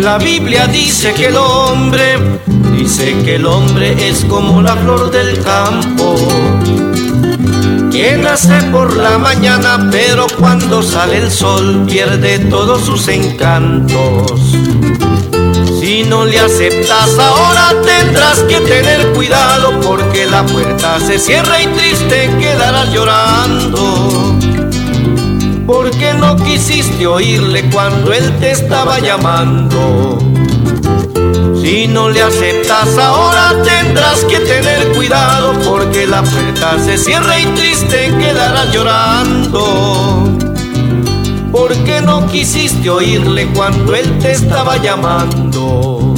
La Biblia dice que el hombre, dice que el hombre es como la flor del campo, que nace por la mañana, pero cuando sale el sol pierde todos sus encantos. Si no le aceptas ahora tendrás que tener cuidado porque la puerta se cierra y triste quedarás llorando. Porque no quisiste oírle cuando él te estaba llamando. Si no le aceptas ahora tendrás que tener cuidado porque la puerta se cierra y triste quedarás llorando porque no quisiste oírle cuando él te estaba llamando.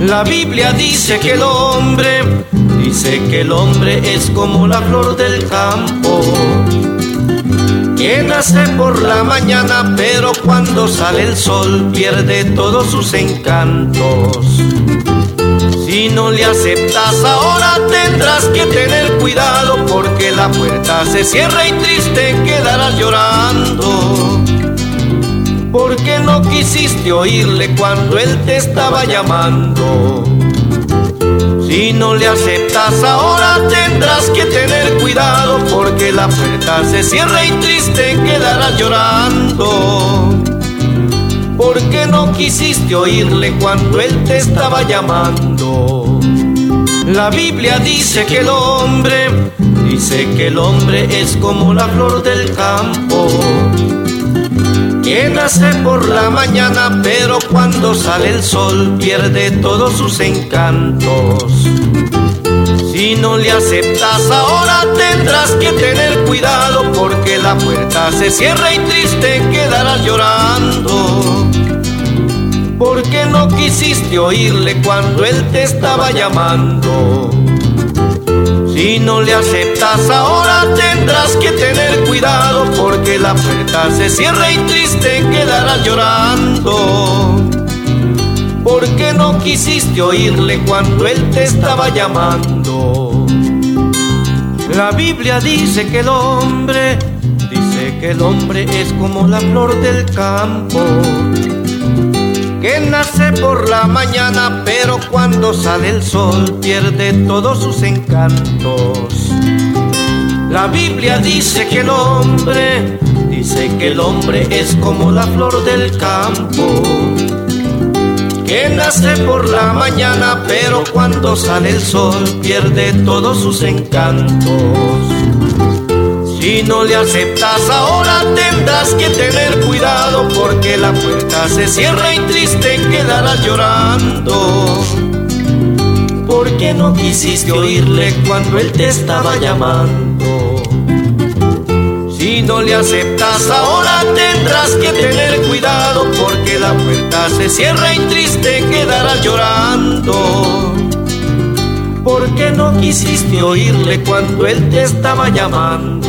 La Biblia dice que el hombre, dice que el hombre es como la flor del campo, que nace por la mañana, pero cuando sale el sol pierde todos sus encantos. Si no le aceptas ahora tendrás que tener cuidado porque la puerta se cierra y triste quedarás llorando. Porque no quisiste oírle cuando él te estaba llamando. Si no le aceptas ahora tendrás que tener cuidado porque la puerta se cierra y triste quedarás llorando porque no quisiste oírle cuando él te estaba llamando. La Biblia dice que el hombre, dice que el hombre es como la flor del campo, que nace por la mañana, pero cuando sale el sol pierde todos sus encantos. Si no le aceptas ahora tendrás que tener cuidado porque la puerta se cierra y triste quedarás llorando. Porque no quisiste oírle cuando él te estaba llamando. Si no le aceptas ahora tendrás que tener cuidado porque la puerta se cierra y triste quedarás llorando porque no quisiste oírle cuando él te estaba llamando. La Biblia dice que el hombre, dice que el hombre es como la flor del campo, que nace por la mañana, pero cuando sale el sol pierde todos sus encantos. La Biblia dice que el hombre, dice que el hombre es como la flor del campo que nace por la mañana, pero cuando sale el sol pierde todos sus encantos. Si no le aceptas ahora tendrás que tener cuidado porque la puerta se cierra y triste quedarás llorando. Porque no quisiste oírle cuando él te estaba llamando. Si no le aceptas ahora tendrás que tener cuidado porque la puerta se cierra y triste quedarás llorando. Porque no quisiste oírle cuando él te estaba llamando.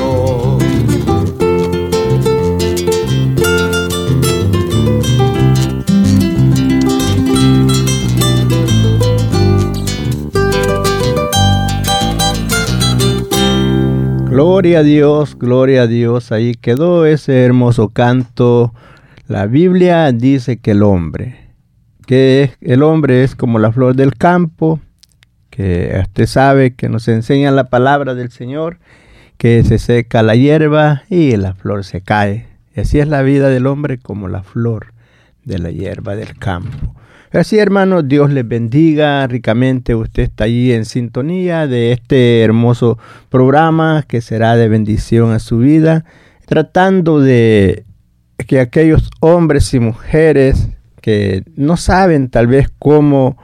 Gloria a Dios, gloria a Dios. Ahí quedó ese hermoso canto. La Biblia dice que el hombre, que el hombre es como la flor del campo, que usted sabe que nos enseña la palabra del Señor, que se seca la hierba y la flor se cae. Así es la vida del hombre como la flor de la hierba del campo. Así, hermanos, Dios les bendiga ricamente. Usted está allí en sintonía de este hermoso programa que será de bendición a su vida, tratando de que aquellos hombres y mujeres que no saben tal vez cómo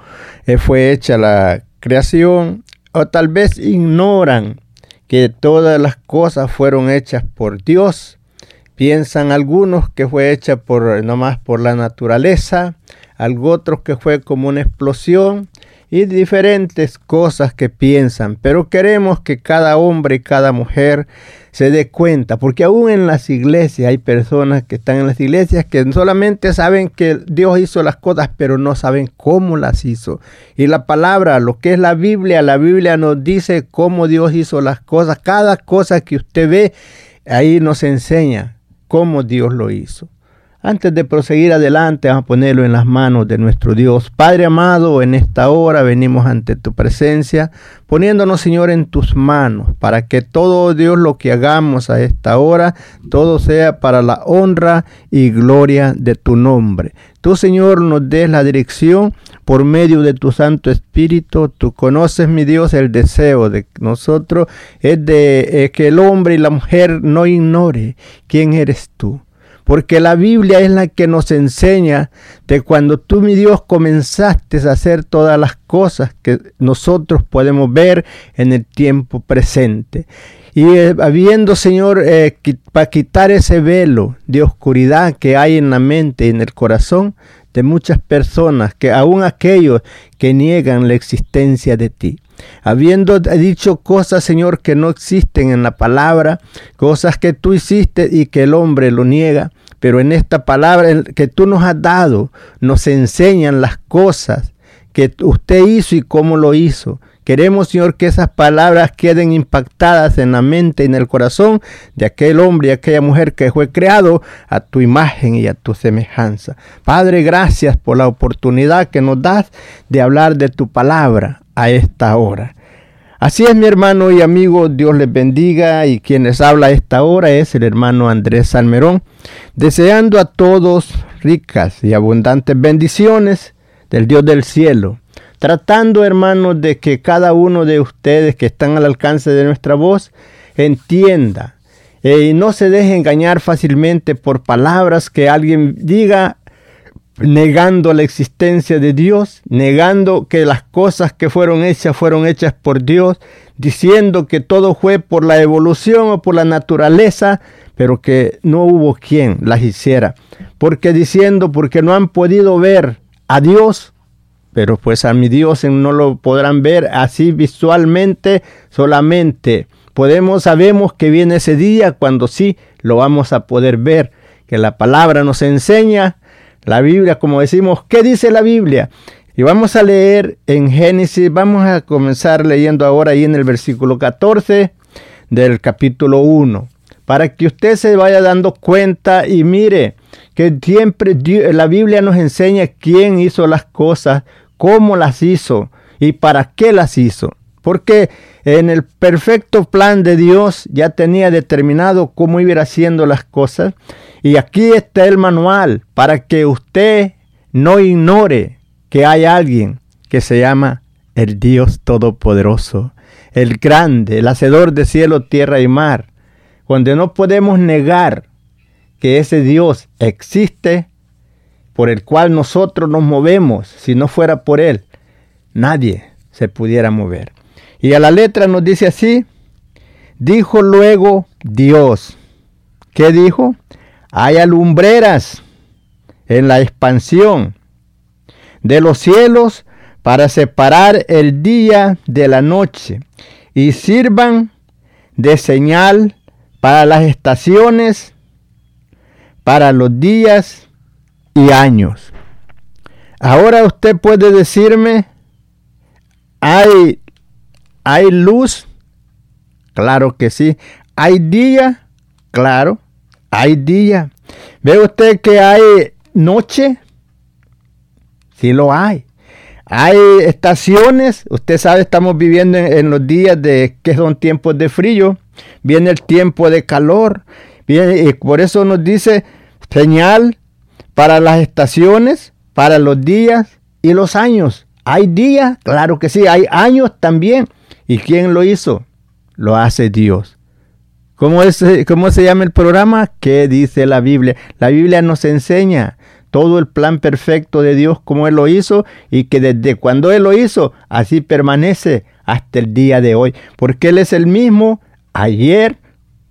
eh, fue hecha la creación o tal vez ignoran que todas las cosas fueron hechas por Dios. Piensan algunos que fue hecha por nomás por la naturaleza, algo otro que fue como una explosión y diferentes cosas que piensan, pero queremos que cada hombre y cada mujer se dé cuenta, porque aún en las iglesias hay personas que están en las iglesias que solamente saben que Dios hizo las cosas, pero no saben cómo las hizo. Y la palabra, lo que es la Biblia, la Biblia nos dice cómo Dios hizo las cosas. Cada cosa que usted ve, ahí nos enseña cómo Dios lo hizo. Antes de proseguir adelante, vamos a ponerlo en las manos de nuestro Dios. Padre amado, en esta hora venimos ante tu presencia, poniéndonos, Señor, en tus manos, para que todo, Dios, lo que hagamos a esta hora, todo sea para la honra y gloria de tu nombre. Tú, Señor, nos des la dirección por medio de tu Santo Espíritu. Tú conoces, mi Dios, el deseo de nosotros es de que el hombre y la mujer no ignore quién eres tú porque la Biblia es la que nos enseña de cuando tú, mi Dios, comenzaste a hacer todas las cosas que nosotros podemos ver en el tiempo presente. Y eh, habiendo, Señor, eh, para quitar ese velo de oscuridad que hay en la mente y en el corazón de muchas personas, que aún aquellos que niegan la existencia de ti habiendo dicho cosas, Señor, que no existen en la palabra, cosas que tú hiciste y que el hombre lo niega, pero en esta palabra que tú nos has dado, nos enseñan las cosas que usted hizo y cómo lo hizo. Queremos, Señor, que esas palabras queden impactadas en la mente y en el corazón de aquel hombre y aquella mujer que fue creado a tu imagen y a tu semejanza. Padre, gracias por la oportunidad que nos das de hablar de tu palabra a esta hora. Así es mi hermano y amigo, Dios les bendiga y quien les habla a esta hora es el hermano Andrés Salmerón, deseando a todos ricas y abundantes bendiciones del Dios del cielo, tratando hermanos de que cada uno de ustedes que están al alcance de nuestra voz entienda eh, y no se deje engañar fácilmente por palabras que alguien diga negando la existencia de Dios, negando que las cosas que fueron hechas fueron hechas por Dios, diciendo que todo fue por la evolución o por la naturaleza, pero que no hubo quien las hiciera. Porque diciendo, porque no han podido ver a Dios, pero pues a mi Dios no lo podrán ver así visualmente solamente. Podemos, sabemos que viene ese día cuando sí lo vamos a poder ver, que la palabra nos enseña la Biblia, como decimos, ¿qué dice la Biblia? Y vamos a leer en Génesis, vamos a comenzar leyendo ahora ahí en el versículo 14 del capítulo 1, para que usted se vaya dando cuenta y mire que siempre la Biblia nos enseña quién hizo las cosas, cómo las hizo y para qué las hizo. Porque en el perfecto plan de Dios ya tenía determinado cómo iba haciendo las cosas y aquí está el manual para que usted no ignore que hay alguien que se llama el Dios Todopoderoso, el grande, el hacedor de cielo, tierra y mar. Cuando no podemos negar que ese Dios existe, por el cual nosotros nos movemos, si no fuera por Él, nadie se pudiera mover. Y a la letra nos dice así, dijo luego Dios. ¿Qué dijo? hay alumbreras en la expansión de los cielos para separar el día de la noche y sirvan de señal para las estaciones, para los días y años. Ahora usted puede decirme, ¿hay, hay luz? Claro que sí. ¿Hay día? Claro. Hay día. ¿Ve usted que hay noche? Sí lo hay. Hay estaciones, usted sabe, estamos viviendo en, los días de que son tiempos de frío, viene el tiempo de calor, viene, y por eso nos dice señal para las estaciones, para los días y los años. ¿Hay días? Claro que sí, hay años también. ¿Y quién lo hizo? Lo hace Dios. ¿Cómo, es, ¿Cómo se llama el programa? ¿Qué dice la Biblia? La Biblia nos enseña todo el plan perfecto de Dios como Él lo hizo y que desde cuando Él lo hizo, así permanece hasta el día de hoy. Porque Él es el mismo ayer,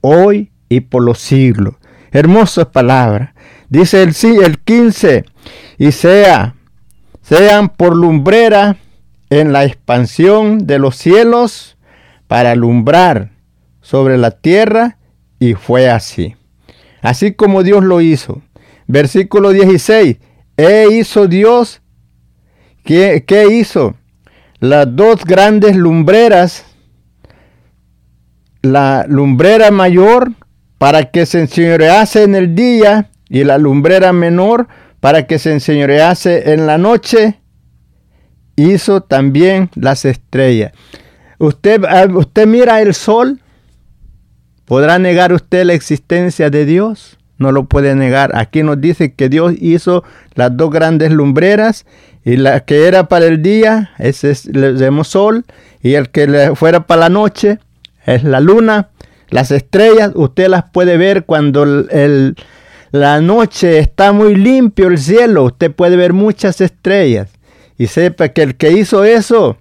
hoy y por los siglos. Hermosas palabras. Dice el, el 15, y sea, sean por lumbrera en la expansión de los cielos para alumbrar sobre la tierra y fue así. Así como Dios lo hizo. Versículo 16. E hizo Dios. ¿Qué, qué hizo? Las dos grandes lumbreras. La lumbrera mayor para que se enseñorease en el día y la lumbrera menor para que se enseñorease en la noche, hizo también las estrellas. Usted, ah, usted mira el sol, ¿podrá negar usted la existencia de Dios? No lo puede negar. Aquí nos dice que Dios hizo las dos grandes lumbreras y la que era para el día, ese es el sol, y el que fuera para la noche es la luna. Las estrellas usted las puede ver cuando el, la noche está muy limpio el cielo, usted puede ver muchas estrellas. Y sepa que el que hizo eso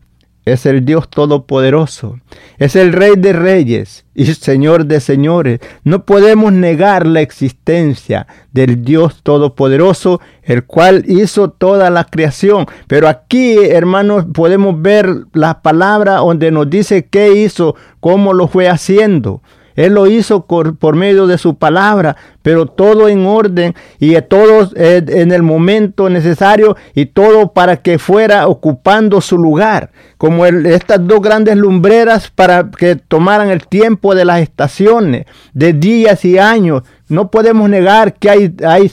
es el Dios Todopoderoso, es el Rey de Reyes y Señor de Señores. No podemos negar la existencia del Dios Todopoderoso, el cual hizo toda la creación. Pero aquí, hermanos, podemos ver la palabra donde nos dice qué hizo, cómo lo fue haciendo. Él lo hizo por, medio de su palabra, pero todo en orden y todo eh, en el momento necesario y todo para que fuera ocupando su lugar, como estas dos grandes lumbreras para que tomaran el tiempo de las estaciones, de días y años. No podemos negar que hay, hay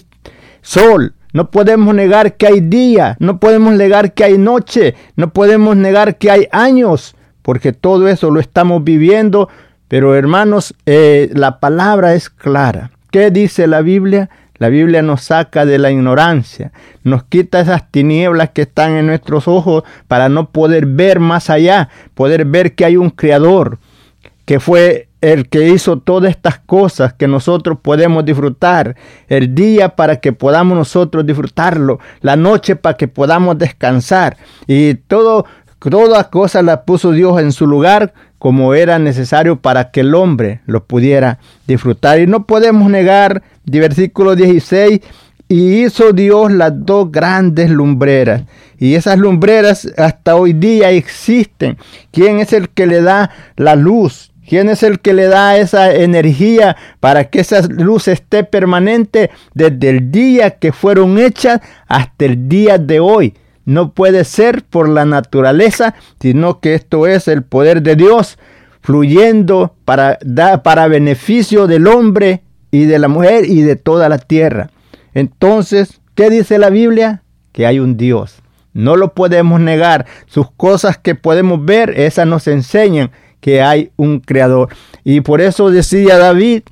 sol, no podemos negar que hay día, no podemos negar que hay noche, no podemos negar que hay años, porque todo eso lo estamos viviendo pero hermanos, eh, la palabra es clara. ¿Qué dice la Biblia? La Biblia nos saca de la ignorancia, nos quita esas tinieblas que están en nuestros ojos para no poder ver más allá, poder ver que hay un creador, que fue el que hizo todas estas cosas que nosotros podemos disfrutar, el día para que podamos nosotros disfrutarlo, la noche para que podamos descansar y todo todas cosas las puso Dios en su lugar como era necesario para que el hombre lo pudiera disfrutar. Y no podemos negar, versículo 16, y hizo Dios las dos grandes lumbreras. Y esas lumbreras hasta hoy día existen. ¿Quién es el que le da la luz? ¿Quién es el que le da esa energía para que esa luz esté permanente desde el día que fueron hechas hasta el día de hoy? No puede ser por la naturaleza, sino que esto es el poder de Dios fluyendo para, para beneficio del hombre y de la mujer y de toda la tierra. Entonces, ¿qué dice la Biblia? Que hay un Dios. No lo podemos negar. Sus cosas que podemos ver, esas nos enseñan que hay un creador. Y por eso decía David,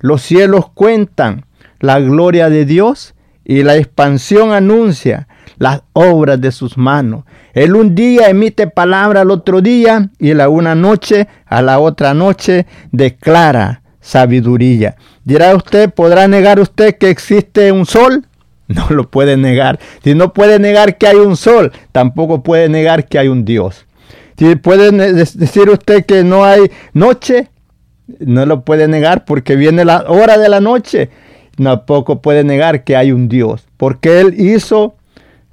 los cielos cuentan la gloria de Dios y la expansión anuncia las obras de sus manos. Él un día emite palabra al otro día y la una noche a la otra noche declara sabiduría. Dirá usted, ¿podrá negar usted que existe un sol? No lo puede negar. Si no puede negar que hay un sol, tampoco puede negar que hay un Dios. Si puede decir usted que no hay noche, no lo puede negar porque viene la hora de la noche. Tampoco puede negar que hay un Dios, porque Él hizo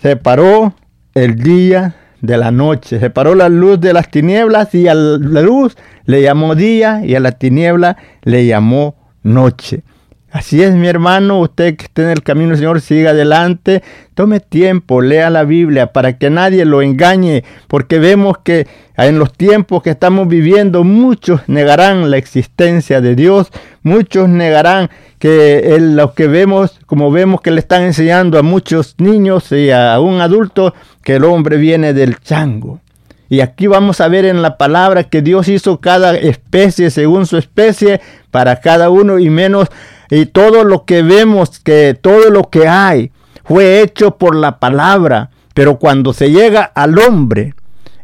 separó el día de la noche, separó la luz de las tinieblas y a la luz le llamó día y a la tiniebla le llamó noche. Así es, mi hermano, usted que esté en el camino del Señor, siga adelante, tome tiempo, lea la Biblia para que nadie lo engañe, porque vemos que en los tiempos que estamos viviendo muchos negarán la existencia de Dios, muchos negarán que lo que vemos, como vemos que le están enseñando a muchos niños y a un adulto, que el hombre viene del chango. Y aquí vamos a ver en la palabra que Dios hizo cada especie según su especie para cada uno y menos y todo lo que vemos, que todo lo que hay fue hecho por la palabra. Pero cuando se llega al hombre,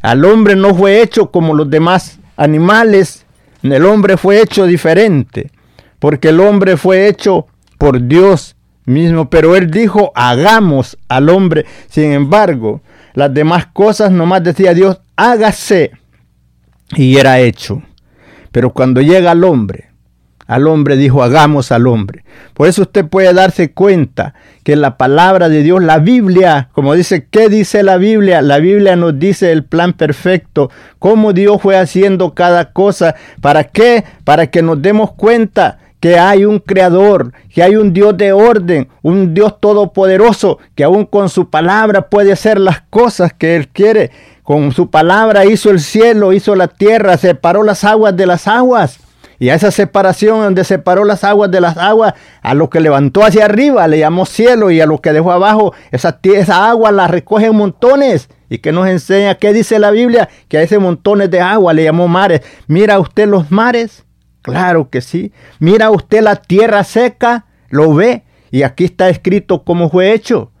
al hombre no fue hecho como los demás animales, el hombre fue hecho diferente, porque el hombre fue hecho por Dios mismo, pero él dijo, hagamos al hombre. Sin embargo, las demás cosas nomás decía Dios, hágase, y era hecho. Pero cuando llega al hombre, al hombre, dijo, hagamos al hombre. Por eso usted puede darse cuenta que la palabra de Dios, la Biblia, como dice, ¿qué dice la Biblia? La Biblia nos dice el plan perfecto, cómo Dios fue haciendo cada cosa. ¿Para qué? Para que nos demos cuenta que hay un creador, que hay un Dios de orden, un Dios todopoderoso, que aún con su palabra puede hacer las cosas que Él quiere. Con su palabra hizo el cielo, hizo la tierra, separó las aguas de las aguas Y a esa separación donde separó las aguas de las aguas, a lo que levantó hacia arriba le llamó cielo y a lo que dejó abajo, esa, esa agua la recoge en montones. Y que nos enseña, ¿qué dice la Biblia? Que a ese montones de agua le llamó mares. Mira usted los mares. Claro que sí. Mira usted la tierra seca. Lo ve. Y aquí está escrito cómo fue hecho.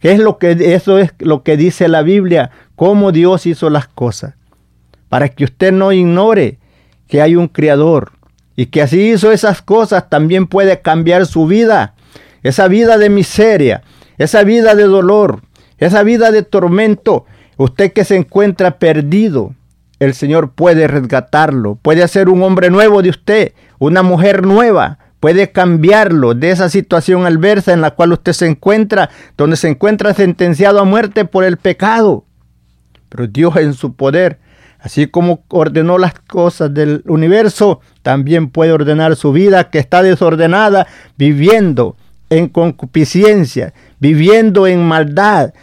¿Qué es lo que eso es lo que dice la Biblia? Cómo Dios hizo las cosas. Para que usted no ignore que hay un creador y que así hizo esas cosas, también puede cambiar su vida. Esa vida de miseria, esa vida de dolor, esa vida de tormento. Usted que se encuentra perdido, el Señor puede resgatarlo, puede hacer un hombre nuevo de usted, una mujer nueva, puede cambiarlo de esa situación adversa en la cual usted se encuentra, donde se encuentra sentenciado a muerte por el pecado. Pero Dios en su poder Así como ordenó las cosas del universo, también puede ordenar su vida que está desordenada, viviendo en concupiscencia, viviendo en maldad,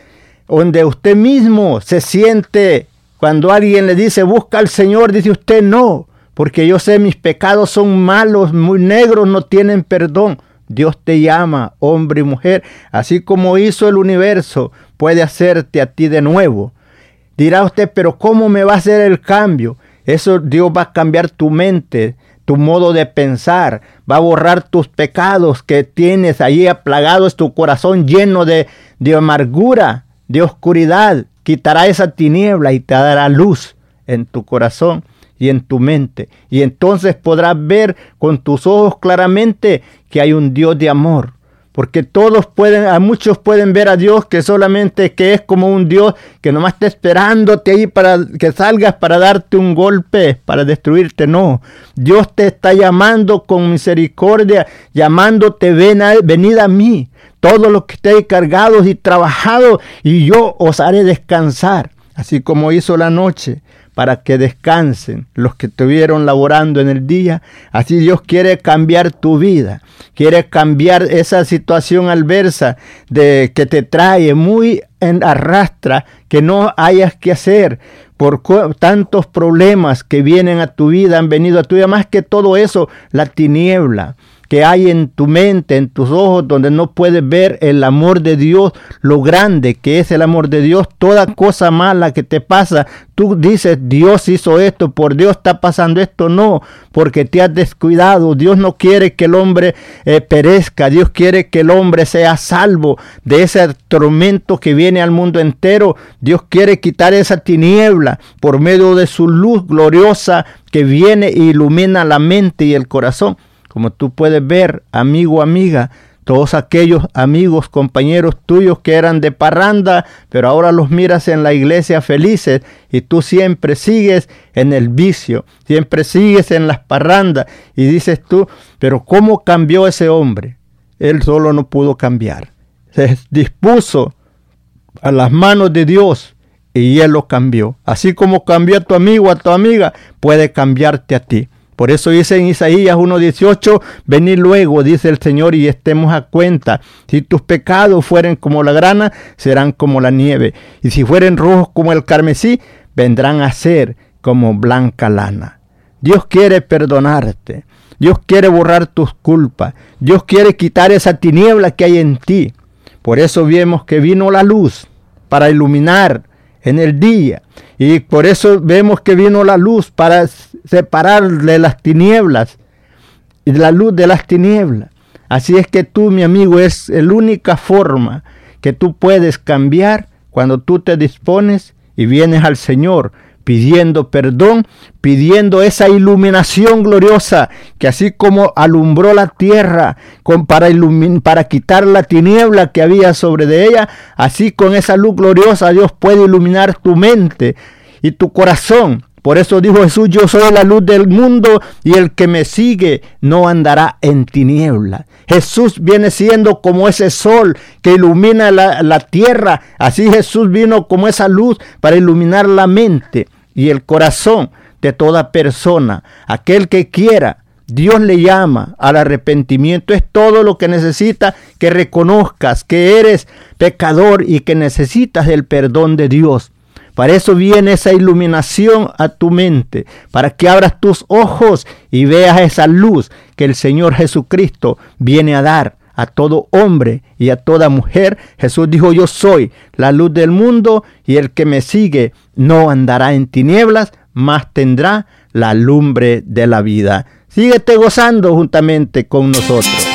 donde usted mismo se siente, cuando alguien le dice, busca al Señor, dice usted no, porque yo sé mis pecados son malos, muy negros, no tienen perdón. Dios te llama, hombre y mujer, así como hizo el universo, puede hacerte a ti de nuevo Dirá usted, pero ¿cómo me va a hacer el cambio? Eso Dios va a cambiar tu mente, tu modo de pensar, va a borrar tus pecados que tienes ahí aplagados, tu corazón lleno de, de amargura, de oscuridad. Quitará esa tiniebla y te dará luz en tu corazón y en tu mente. Y entonces podrás ver con tus ojos claramente que hay un Dios de amor, porque todos pueden, a muchos pueden ver a Dios que solamente que es como un Dios que nomás está esperándote ahí para que salgas para darte un golpe, para destruirte. No, Dios te está llamando con misericordia, llamándote, ven a, venid a mí, todos los que estéis cargados y trabajados, y yo os haré descansar, así como hizo la noche para que descansen los que estuvieron laborando en el día. Así Dios quiere cambiar tu vida, quiere cambiar esa situación adversa de que te trae muy en arrastra, que no hayas que hacer por tantos problemas que vienen a tu vida, han venido a tu vida, más que todo eso, la tiniebla que hay en tu mente, en tus ojos, donde no puedes ver el amor de Dios, lo grande que es el amor de Dios, toda cosa mala que te pasa, tú dices, Dios hizo esto, por Dios está pasando esto, no, porque te has descuidado, Dios no quiere que el hombre eh, perezca, Dios quiere que el hombre sea salvo de ese tormento que viene al mundo entero, Dios quiere quitar esa tiniebla por medio de su luz gloriosa que viene e ilumina la mente y el corazón. Como tú puedes ver, amigo, amiga, todos aquellos amigos, compañeros tuyos que eran de parranda, pero ahora los miras en la iglesia felices y tú siempre sigues en el vicio, siempre sigues en las parrandas y dices tú, pero ¿cómo cambió ese hombre? Él solo no pudo cambiar. Se dispuso a las manos de Dios y él lo cambió. Así como cambió a tu amigo, a tu amiga, puede cambiarte a ti. Por eso dice en Isaías 1.18, venid luego, dice el Señor, y estemos a cuenta. Si tus pecados fueren como la grana, serán como la nieve. Y si fueren rojos como el carmesí, vendrán a ser como blanca lana. Dios quiere perdonarte. Dios quiere borrar tus culpas. Dios quiere quitar esa tiniebla que hay en ti. Por eso vemos que vino la luz para iluminar en el día. Y por eso vemos que vino la luz para separarle las tinieblas y la luz de las tinieblas. Así es que tú, mi amigo, es la única forma que tú puedes cambiar cuando tú te dispones y vienes al Señor pidiendo perdón, pidiendo esa iluminación gloriosa que así como alumbró la tierra con, para, para quitar la tiniebla que había sobre de ella, así con esa luz gloriosa Dios puede iluminar tu mente y tu corazón por eso dijo Jesús, yo soy la luz del mundo y el que me sigue no andará en tiniebla. Jesús viene siendo como ese sol que ilumina la, la, tierra. Así Jesús vino como esa luz para iluminar la mente y el corazón de toda persona. Aquel que quiera, Dios le llama al arrepentimiento. Es todo lo que necesita que reconozcas que eres pecador y que necesitas el perdón de Dios Para eso viene esa iluminación a tu mente, para que abras tus ojos y veas esa luz que el Señor Jesucristo viene a dar a todo hombre y a toda mujer. Jesús dijo, yo soy la luz del mundo y el que me sigue no andará en tinieblas, mas tendrá la lumbre de la vida. Síguete gozando juntamente con nosotros.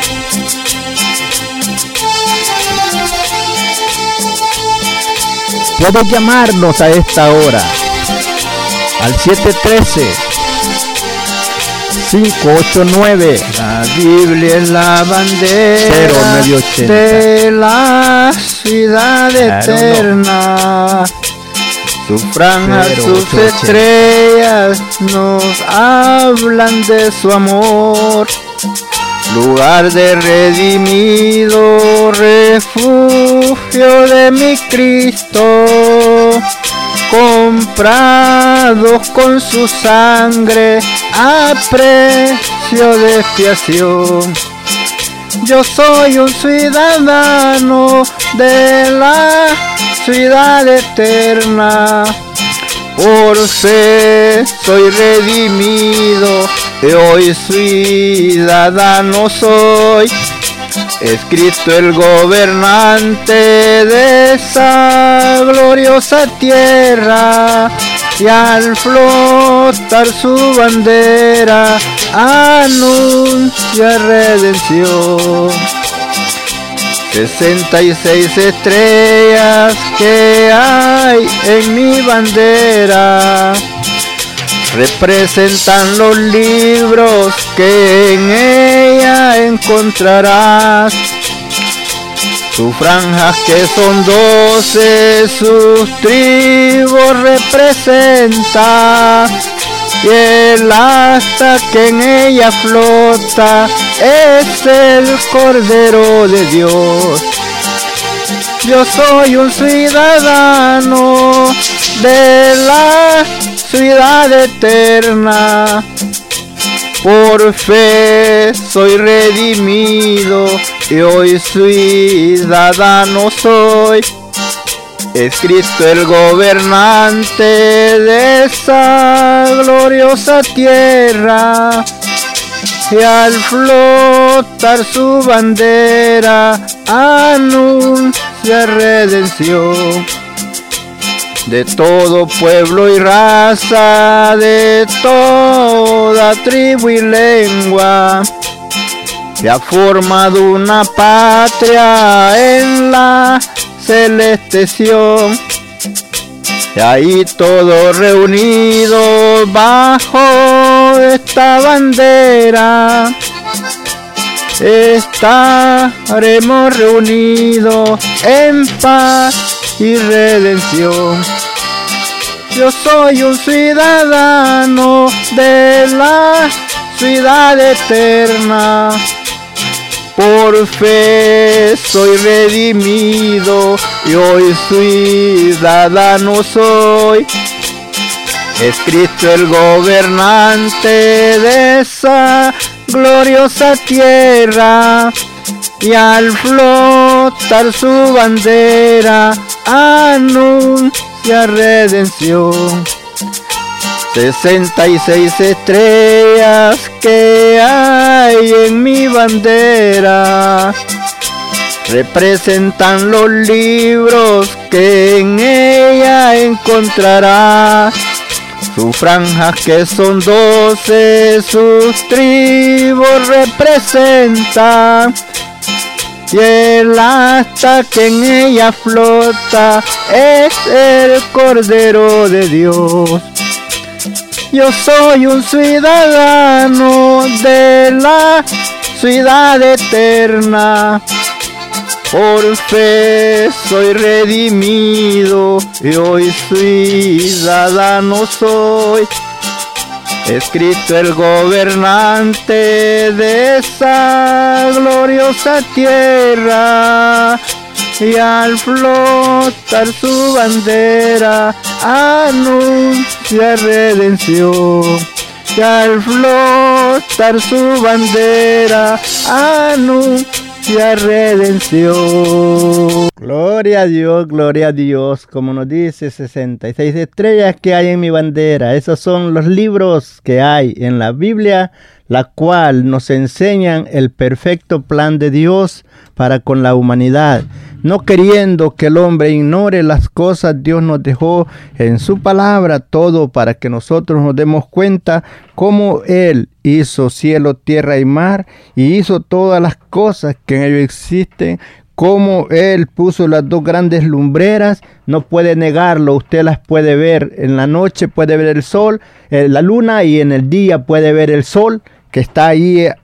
Puedes llamarnos a esta hora al 713 589 La Biblia es la bandera de la ciudad eterna. Su franja, sus estrellas nos hablan de su amor. Lugar de redimido, refugio de mi Cristo, comprados con su sangre a precio de expiación. Yo soy un ciudadano de la ciudad eterna. Por fe soy redimido hoy ciudadano soy. Es Cristo el gobernante de esa gloriosa tierra y al flotar su bandera anuncia redención. 66 estrellas que hay en mi bandera representan los libros que en ella encontrarás. Sus franjas que son doce, sus tribus representa. Y el asta que en ella flota es el Cordero de Dios. Yo soy un ciudadano de la ciudad eterna. Por fe soy redimido y hoy ciudadano soy. Es Cristo el gobernante de esa gloriosa tierra. Y al flotar su bandera anuncia redención de todo pueblo y raza, de toda tribu y lengua. Se ha formado una patria en la celeste Y ahí todos reunidos bajo esta bandera. Estaremos reunidos en paz y redención. Yo soy un ciudadano de la ciudad eterna. Por fe soy redimido y hoy ciudadano soy. Es Cristo el gobernante de esa gloriosa tierra y al flotar su bandera anuncia redención. 66 estrellas que hay en mi bandera representan los libros que en ella encontrarás. Sus franjas que son doce, sus tribus representan y el asta que en ella flota es el Cordero de Dios. Yo soy un ciudadano de la ciudad eterna. Por fe soy redimido y hoy ciudadano soy. Escrito el gobernante de esa gloriosa tierra y al flotar su bandera anuncia redención. Y al flotar su bandera anuncia redención. Gloria a Dios, gloria a Dios, como nos dice 66 estrellas que hay en mi bandera. Esos son los libros que hay en la Biblia, la cual nos enseñan el perfecto plan de Dios para con la humanidad. No queriendo que el hombre ignore las cosas, Dios nos dejó en su palabra todo para que nosotros nos demos cuenta cómo Él hizo cielo, tierra y mar y hizo todas las cosas que en ellos existen, cómo Él puso las dos grandes lumbreras, no puede negarlo, usted las puede ver en la noche, puede ver el sol, eh, la luna y en el día puede ver el sol que está ahí eh,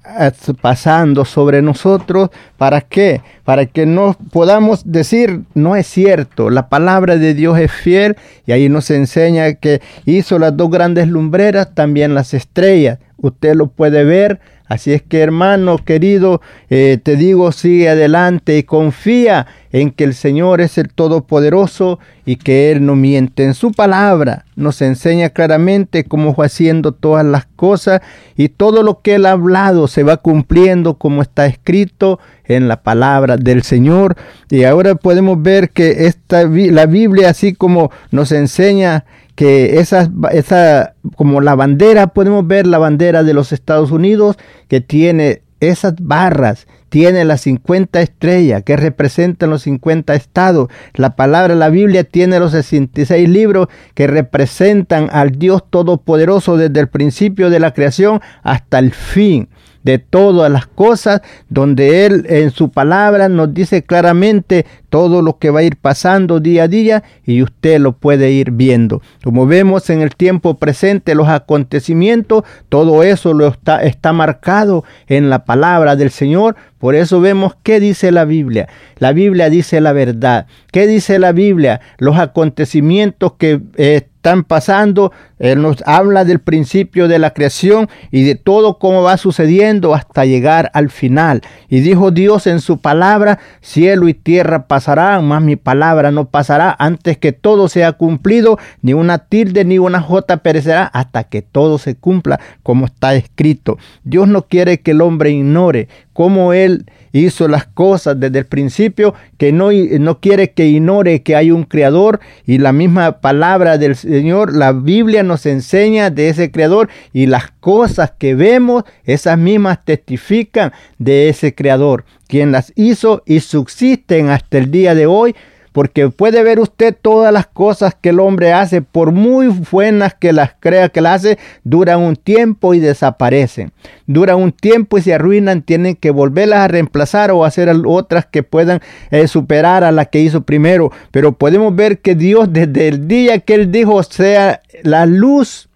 pasando sobre nosotros. ¿Para qué? Para que no podamos decir, no es cierto, la palabra de Dios es fiel y ahí nos enseña que hizo las dos grandes lumbreras, también las estrellas. Usted lo puede ver Así es que hermano querido, eh, te digo, sigue adelante y confía en que el Señor es el Todopoderoso y que Él no miente. En su palabra nos enseña claramente cómo fue haciendo todas las cosas y todo lo que Él ha hablado se va cumpliendo como está escrito en la palabra del Señor. Y ahora podemos ver que esta, la Biblia, así como nos enseña que esa, esa, como la bandera, podemos ver la bandera de los Estados Unidos que tiene esas barras, tiene las 50 estrellas que representan los 50 estados. La palabra, la Biblia tiene los 66 libros que representan al Dios Todopoderoso desde el principio de la creación hasta el fin de todas las cosas, donde Él en su palabra nos dice claramente todo lo que va a ir pasando día a día y usted lo puede ir viendo. Como vemos en el tiempo presente, los acontecimientos, todo eso lo está, marcado en la palabra del Señor. Por eso vemos qué dice la Biblia. La Biblia dice la verdad. ¿Qué dice la Biblia? Los acontecimientos que eh, están pasando. Él nos habla del principio de la creación y de todo cómo va sucediendo hasta llegar al final. Y dijo Dios en su palabra, cielo y tierra pasarán, mas mi palabra no pasará antes que todo sea cumplido, ni una tilde ni una jota perecerá hasta que todo se cumpla como está escrito. Dios no quiere que el hombre ignore cómo Él hizo las cosas desde el principio, que no, no quiere que ignore que hay un creador y la misma palabra del Señor, la Biblia nos enseña de ese creador y las cosas que vemos, esas mismas testifican de ese creador, quien las hizo y subsisten hasta el día de hoy porque puede ver usted todas las cosas que el hombre hace, por muy buenas que las crea que las hace, duran un tiempo y desaparecen. Duran un tiempo y se arruinan, tienen que volverlas a reemplazar o hacer otras que puedan eh, superar a la que hizo primero. Pero podemos ver que Dios desde el día que Él dijo sea la luz,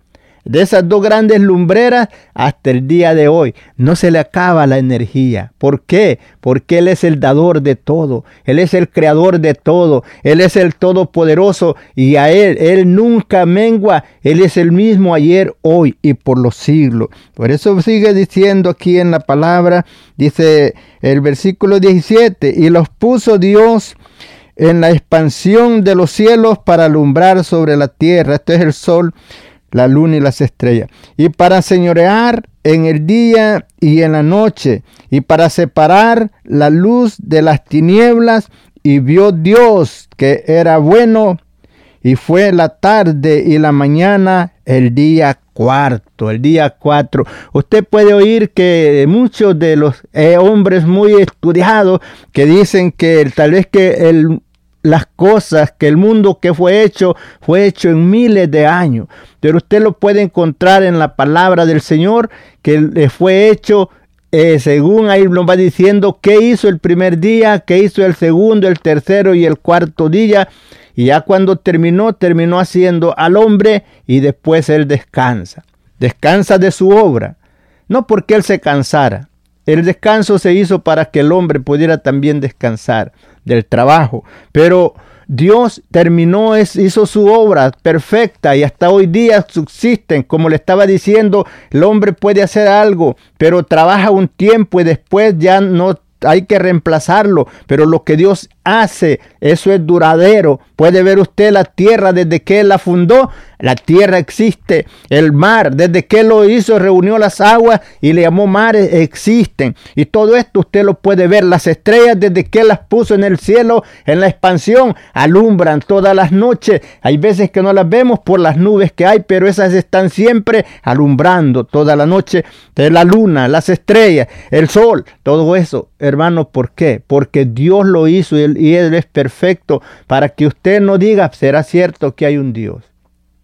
de esas dos grandes lumbreras hasta el día de hoy. No se le acaba la energía. ¿Por qué? Porque Él es el dador de todo. Él es el creador de todo. Él es el todopoderoso y a Él, Él nunca mengua. Él es el mismo ayer, hoy y por los siglos. Por eso sigue diciendo aquí en la palabra, dice el versículo 17, y los puso Dios en la expansión de los cielos para alumbrar sobre la tierra. Este es el sol la luna y las estrellas, y para señorear en el día y en la noche, y para separar la luz de las tinieblas, y vio Dios que era bueno, y fue la tarde y la mañana el día cuarto, el día cuatro. Usted puede oír que muchos de los eh, hombres muy estudiados que dicen que tal vez que el las cosas, que el mundo que fue hecho fue hecho en miles de años. Pero usted lo puede encontrar en la palabra del Señor, que fue hecho eh, según ahí nos va diciendo qué hizo el primer día, qué hizo el segundo, el tercero y el cuarto día. Y ya cuando terminó, terminó haciendo al hombre y después él descansa. Descansa de su obra. No porque él se cansara. El descanso se hizo para que el hombre pudiera también descansar del trabajo. Pero Dios terminó, hizo su obra perfecta y hasta hoy día subsisten. Como le estaba diciendo, el hombre puede hacer algo, pero trabaja un tiempo y después ya no hay que reemplazarlo. Pero lo que Dios hace, eso es duradero. Puede ver usted la tierra desde que Él la fundó, la tierra existe, el mar, desde que lo hizo, reunió las aguas y le llamó mares, existen. Y todo esto usted lo puede ver. Las estrellas, desde que las puso en el cielo, en la expansión, alumbran todas las noches. Hay veces que no las vemos por las nubes que hay, pero esas están siempre alumbrando toda la noche. De la luna, las estrellas, el sol, todo eso. Hermano, ¿por qué? Porque Dios lo hizo y él, y él es perfecto para que usted no diga, será cierto que hay un Dios.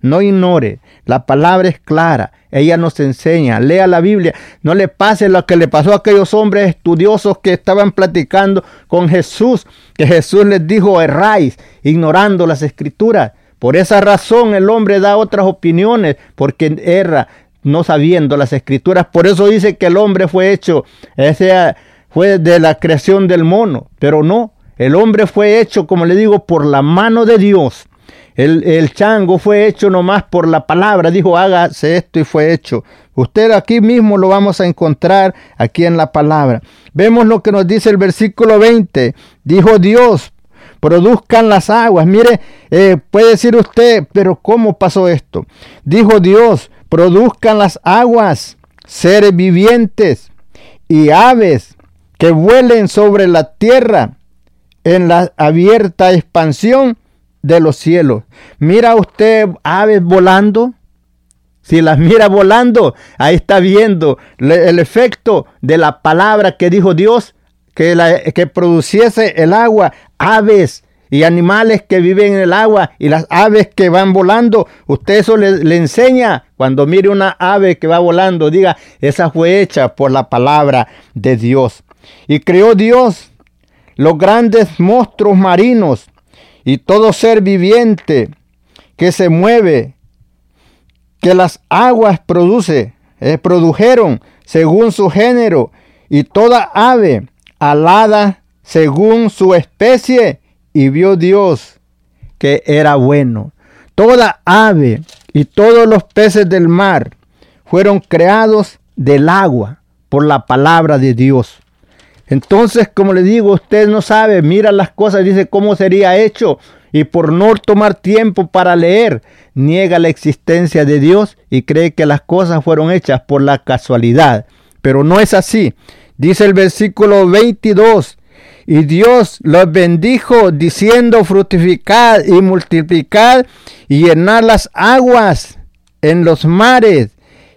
No ignore, la palabra es clara, ella nos enseña, lea la Biblia, no le pase lo que le pasó a aquellos hombres estudiosos que estaban platicando con Jesús, que Jesús les dijo erráis, ignorando las escrituras. Por esa razón el hombre da otras opiniones, porque erra, no sabiendo las escrituras. Por eso dice que el hombre fue hecho, ese fue de la creación del mono, pero no, el hombre fue hecho, como le digo, por la mano de Dios. El, chango fue hecho nomás por la palabra, dijo hágase esto y fue hecho. Usted aquí mismo lo vamos a encontrar aquí en la palabra. Vemos lo que nos dice el versículo 20. Dijo Dios, produzcan las aguas. Mire, eh, puede decir usted, pero ¿cómo pasó esto? Dijo Dios, produzcan las aguas, seres vivientes y aves que vuelen sobre la tierra en la abierta expansión de los cielos. Mira usted aves volando. Si las mira volando, ahí está viendo el efecto de la palabra que dijo Dios, que, que produciese el agua, aves y animales que viven en el agua y las aves que van volando. Usted eso le, le enseña cuando mire una ave que va volando, diga, esa fue hecha por la palabra de Dios. Y creó Dios los grandes monstruos marinos y todo ser viviente que se mueve, que las aguas produce, eh, produjeron según su género, y toda ave alada según su especie, y vio Dios que era bueno. Toda ave y todos los peces del mar fueron creados del agua por la palabra de Dios. Entonces, como le digo, usted no sabe, mira las cosas, dice cómo sería hecho. Y por no tomar tiempo para leer, niega la existencia de Dios y cree que las cosas fueron hechas por la casualidad. Pero no es así. Dice el versículo 22. Y Dios los bendijo diciendo fructificad y multiplicad y llenar las aguas en los mares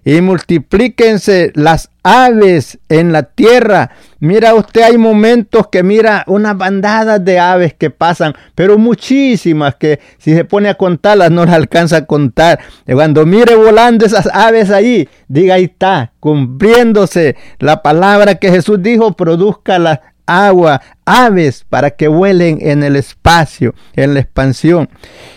y multiplíquense las aves en la tierra. Mira usted, hay momentos que mira unas bandadas de aves que pasan, pero muchísimas que si se pone a contarlas no las alcanza a contar. Cuando mire volando esas aves ahí, diga ahí está, cumpliéndose la palabra que Jesús dijo, produzca las agua, aves para que vuelen en el espacio, en la expansión.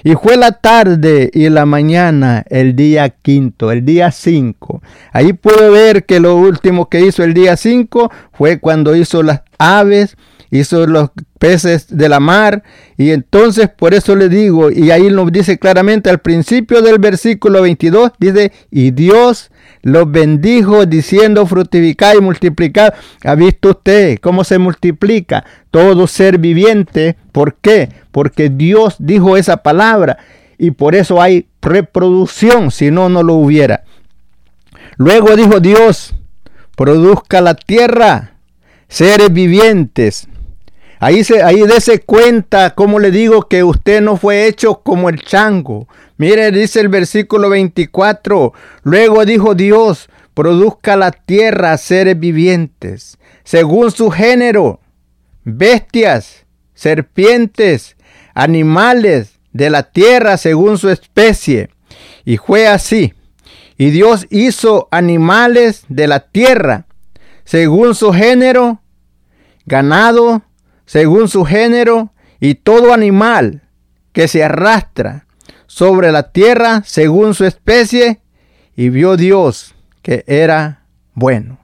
Y fue la tarde y la mañana, el día quinto, el día cinco. Ahí puede ver que lo último que hizo el día cinco fue cuando hizo las aves, hizo los peces de la mar. Y entonces por eso le digo, y ahí nos dice claramente al principio del versículo 22, dice, y Dios los bendijo diciendo fructificad y multiplicad. ¿Ha visto usted cómo se multiplica todo ser viviente? ¿Por qué? Porque Dios dijo esa palabra y por eso hay reproducción, si no, no lo hubiera. Luego dijo Dios, produzca la tierra seres vivientes Ahí, se, ahí dése cuenta, como le digo, que usted no fue hecho como el chango. Mire, dice el versículo 24. Luego dijo Dios, produzca la tierra seres vivientes, según su género, bestias, serpientes, animales de la tierra según su especie. Y fue así. Y Dios hizo animales de la tierra según su género, ganado, según su género, y todo animal que se arrastra sobre la tierra según su especie, y vio Dios que era bueno.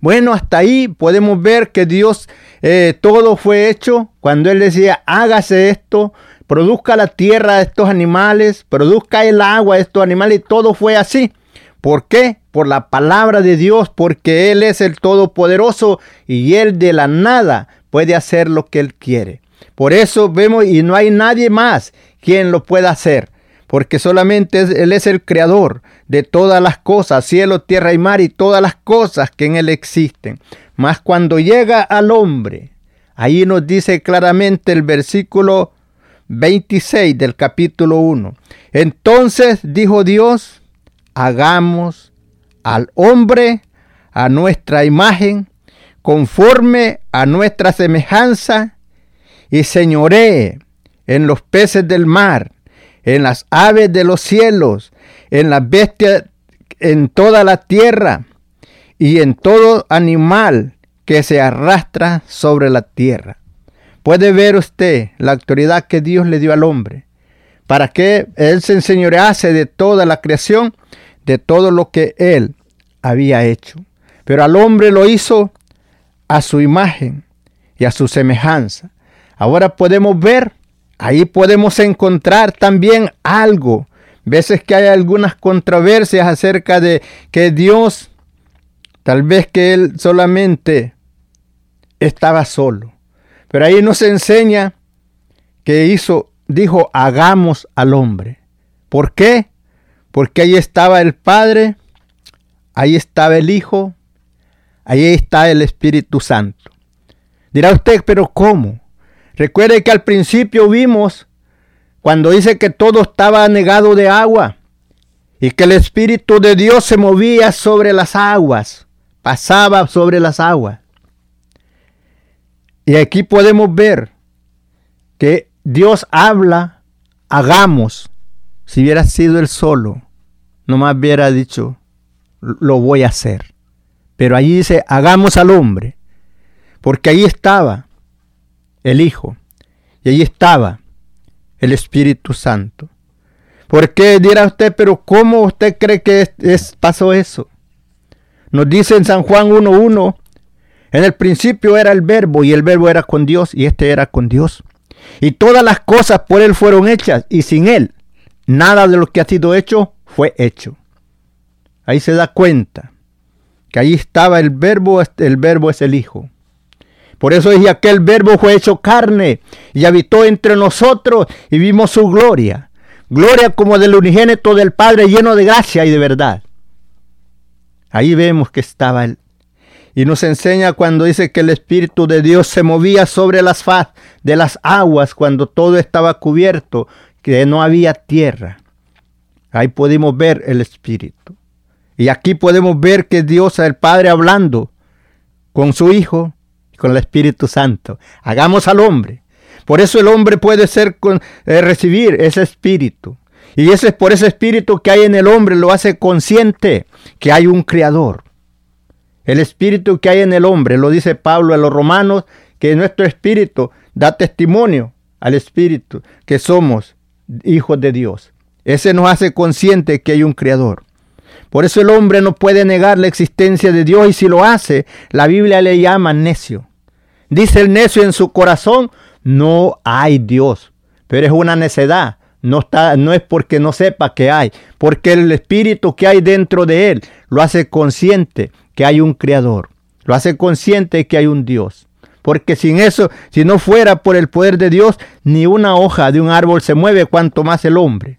Bueno, hasta ahí podemos ver que Dios eh, todo fue hecho cuando Él decía, hágase esto, produzca la tierra de estos animales, produzca el agua de estos animales, y todo fue así. ¿Por qué? Por la palabra de Dios, porque Él es el Todopoderoso y Él de la nada puede hacer lo que Él quiere. Por eso vemos y no hay nadie más quien lo pueda hacer, porque solamente Él es el creador de todas las cosas, cielo, tierra y mar y todas las cosas que en Él existen. Mas cuando llega al hombre, ahí nos dice claramente el versículo 26 del capítulo 1. Entonces dijo Dios, hagamos al hombre a nuestra imagen, conforme a nuestra semejanza, y señoree en los peces del mar, en las aves de los cielos, en las bestias, en toda la tierra, y en todo animal que se arrastra sobre la tierra. Puede ver usted la autoridad que Dios le dio al hombre, para que Él se enseñorease de toda la creación, de todo lo que Él había hecho. Pero al hombre lo hizo a su imagen y a su semejanza. Ahora podemos ver, ahí podemos encontrar también algo. Veces que hay algunas controversias acerca de que Dios, tal vez que Él solamente estaba solo. Pero ahí nos enseña que hizo, dijo, hagamos al hombre. ¿Por qué? Porque ahí estaba el Padre, ahí estaba el Hijo, ahí está el Espíritu Santo. Dirá usted, pero ¿cómo? Recuerde que al principio vimos cuando dice que todo estaba negado de agua y que el Espíritu de Dios se movía sobre las aguas, pasaba sobre las aguas. Y aquí podemos ver que Dios habla, hagamos. Si hubiera sido él solo, nomás hubiera dicho, lo voy a hacer. Pero allí dice, hagamos al hombre. Porque ahí estaba el Hijo. Y allí estaba el Espíritu Santo. ¿Por qué dirá usted, pero cómo usted cree que es, pasó eso? Nos dice en San Juan 1.1, en el principio era el verbo y el verbo era con Dios y este era con Dios. Y todas las cosas por él fueron hechas y sin él nada de lo que ha sido hecho fue hecho. Ahí se da cuenta que ahí estaba el verbo, el verbo es el Hijo. Por eso es que aquel verbo fue hecho carne y habitó entre nosotros y vimos su gloria. Gloria como del unigénito del Padre lleno de gracia y de verdad. Ahí vemos que estaba él. Y nos enseña cuando dice que el Espíritu de Dios se movía sobre las faz de las aguas cuando todo estaba cubierto, que no había tierra. Ahí pudimos ver el Espíritu. Y aquí podemos ver que Dios, el Padre, hablando con su Hijo y con el Espíritu Santo. Hagamos al hombre. Por eso el hombre puede ser eh, recibir ese espíritu. Y ese es por ese espíritu que hay en el hombre lo hace consciente que hay un creador. El espíritu que hay en el hombre, lo dice Pablo a los romanos, que nuestro espíritu da testimonio al espíritu que somos hijos de Dios. Ese nos hace consciente que hay un creador. Por eso el hombre no puede negar la existencia de Dios y si lo hace, la Biblia le llama necio. Dice el necio en su corazón, no hay Dios. Pero es una necedad. No, está, no es porque no sepa que hay, porque el espíritu que hay dentro de él lo hace consciente que hay un creador. Lo hace consciente que hay un Dios. Porque sin eso, si no fuera por el poder de Dios, ni una hoja de un árbol se mueve, cuanto más el hombre.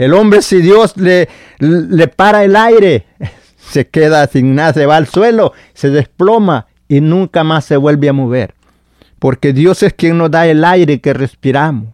El hombre, si Dios le, le para el aire, se queda sin nada, se va al suelo, se desploma y nunca más se vuelve a mover. Porque Dios es quien nos da el aire que respiramos.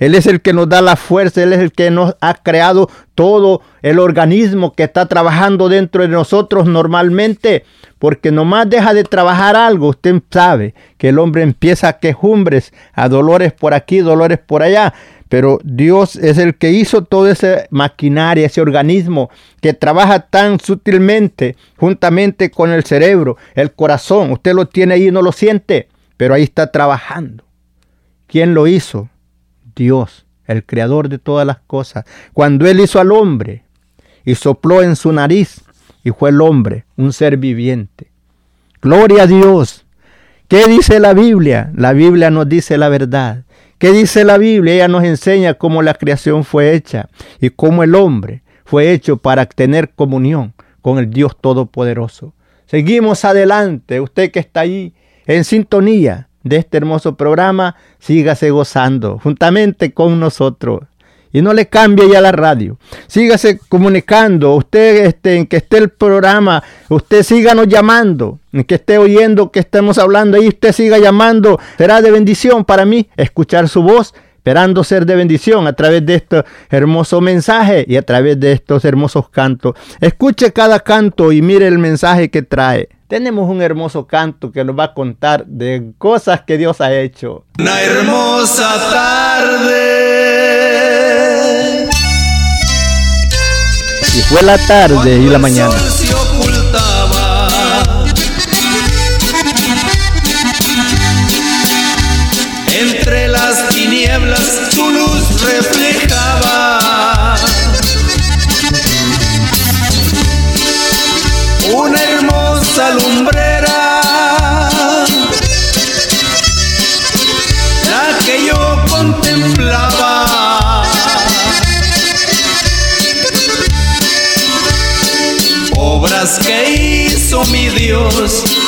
Él es el que nos da la fuerza, Él es el que nos ha creado todo el organismo que está trabajando dentro de nosotros normalmente, porque nomás deja de trabajar algo, usted sabe que el hombre empieza a quejumbres, a dolores por aquí, dolores por allá, pero Dios es el que hizo toda esa maquinaria, ese organismo que trabaja tan sutilmente juntamente con el cerebro, el corazón. Usted lo tiene ahí y no lo siente, pero ahí está trabajando. ¿Quién lo hizo? Dios, el creador de todas las cosas. Cuando Él hizo al hombre y sopló en su nariz y fue el hombre, un ser viviente. Gloria a Dios. ¿Qué dice la Biblia? La Biblia nos dice la verdad. ¿Qué dice la Biblia? Ella nos enseña cómo la creación fue hecha y cómo el hombre fue hecho para tener comunión con el Dios Todopoderoso. Seguimos adelante. Usted que está ahí en sintonía, de este hermoso programa, sígase gozando juntamente con nosotros. Y no le cambie ya la radio. Sígase comunicando. Usted, este, en que esté el programa, usted síganos llamando. En que esté oyendo que estemos hablando ahí, usted siga llamando. Será de bendición para mí escuchar su voz esperando ser de bendición a través de este hermoso mensaje y a través de estos hermosos cantos. Escuche cada canto y mire el mensaje que trae. Tenemos un hermoso canto que nos va a contar de cosas que Dios ha hecho. Una hermosa tarde. Y fue la tarde y la mañana.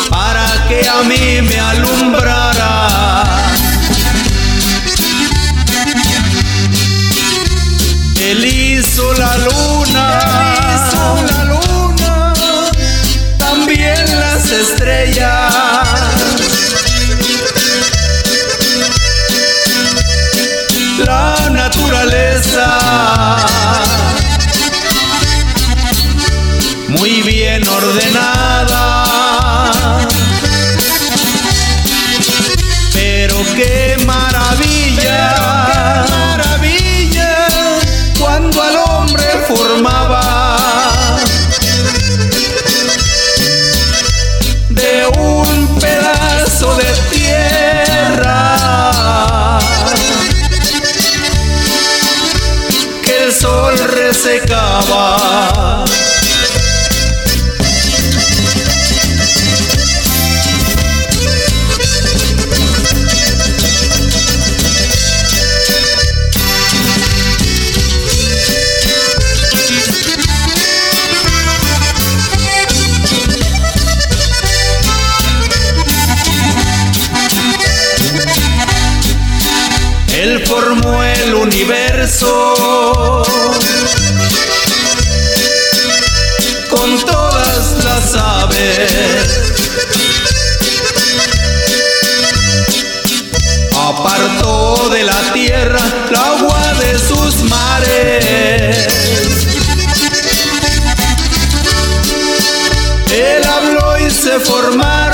Para que a mí me alumbrara. El agua de sus mares. Él habló y se formaron